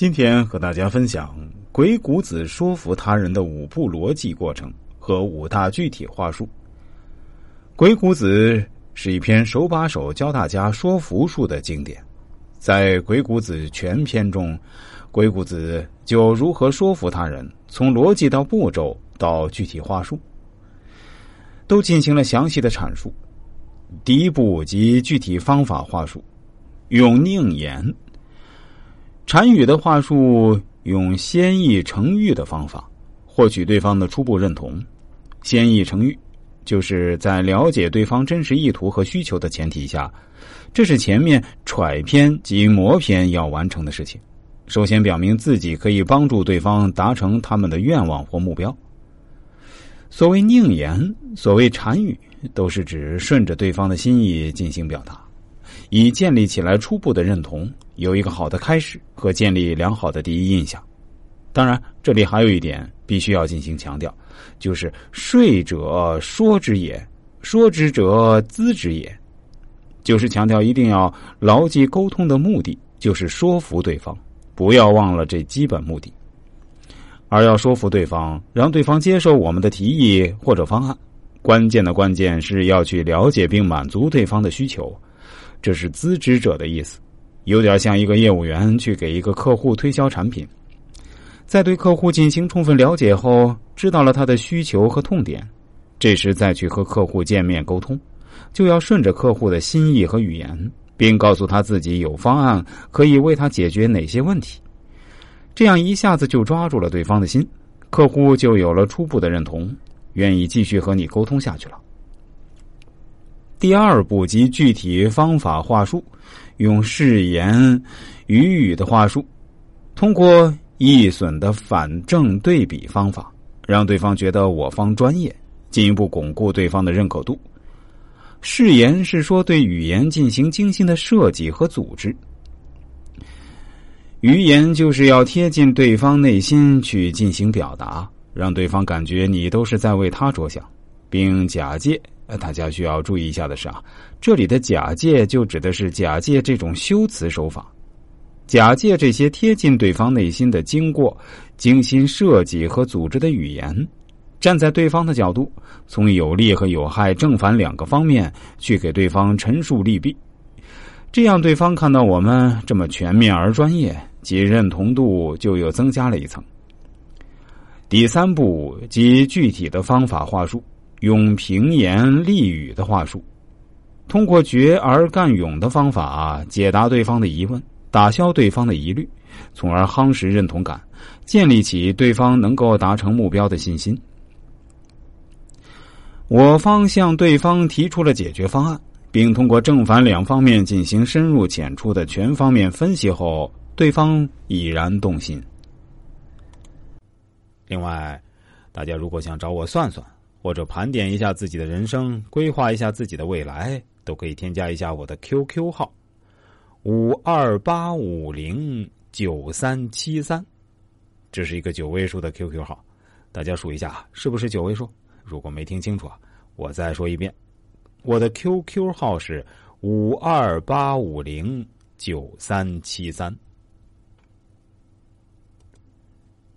今天和大家分享鬼谷子说服他人的五步逻辑过程和五大具体话术。鬼谷子是一篇手把手教大家说服术的经典，在鬼谷子全篇中，鬼谷子就如何说服他人，从逻辑到步骤到具体话术，都进行了详细的阐述。第一步及具体方法话术，用宁言。禅语的话术用先意成喻的方法获取对方的初步认同。先意成喻就是在了解对方真实意图和需求的前提下，这是前面揣篇及磨篇要完成的事情。首先表明自己可以帮助对方达成他们的愿望或目标。所谓宁言，所谓禅语，都是指顺着对方的心意进行表达。以建立起来初步的认同，有一个好的开始和建立良好的第一印象。当然，这里还有一点必须要进行强调，就是“说者说之也，说之者资之也”，就是强调一定要牢记沟通的目的就是说服对方，不要忘了这基本目的。而要说服对方，让对方接受我们的提议或者方案，关键的关键是要去了解并满足对方的需求。这是资之者的意思，有点像一个业务员去给一个客户推销产品，在对客户进行充分了解后，知道了他的需求和痛点，这时再去和客户见面沟通，就要顺着客户的心意和语言，并告诉他自己有方案可以为他解决哪些问题，这样一下子就抓住了对方的心，客户就有了初步的认同，愿意继续和你沟通下去了。第二步及具体方法话术，用誓言语语的话术，通过易损的反正对比方法，让对方觉得我方专业，进一步巩固对方的认可度。誓言是说对语言进行精心的设计和组织，语言就是要贴近对方内心去进行表达，让对方感觉你都是在为他着想，并假借。大家需要注意一下的是啊，这里的假借就指的是假借这种修辞手法，假借这些贴近对方内心的经过、精心设计和组织的语言，站在对方的角度，从有利和有害、正反两个方面去给对方陈述利弊，这样对方看到我们这么全面而专业，其认同度就又增加了一层。第三步即具体的方法话术。用平言立语的话术，通过决而干勇的方法解答对方的疑问，打消对方的疑虑，从而夯实认同感，建立起对方能够达成目标的信心。我方向对方提出了解决方案，并通过正反两方面进行深入浅出的全方面分析后，对方已然动心。另外，大家如果想找我算算。或者盘点一下自己的人生，规划一下自己的未来，都可以添加一下我的 QQ 号：五二八五零九三七三，这是一个九位数的 QQ 号，大家数一下是不是九位数？如果没听清楚啊，我再说一遍，我的 QQ 号是五二八五零九三七三。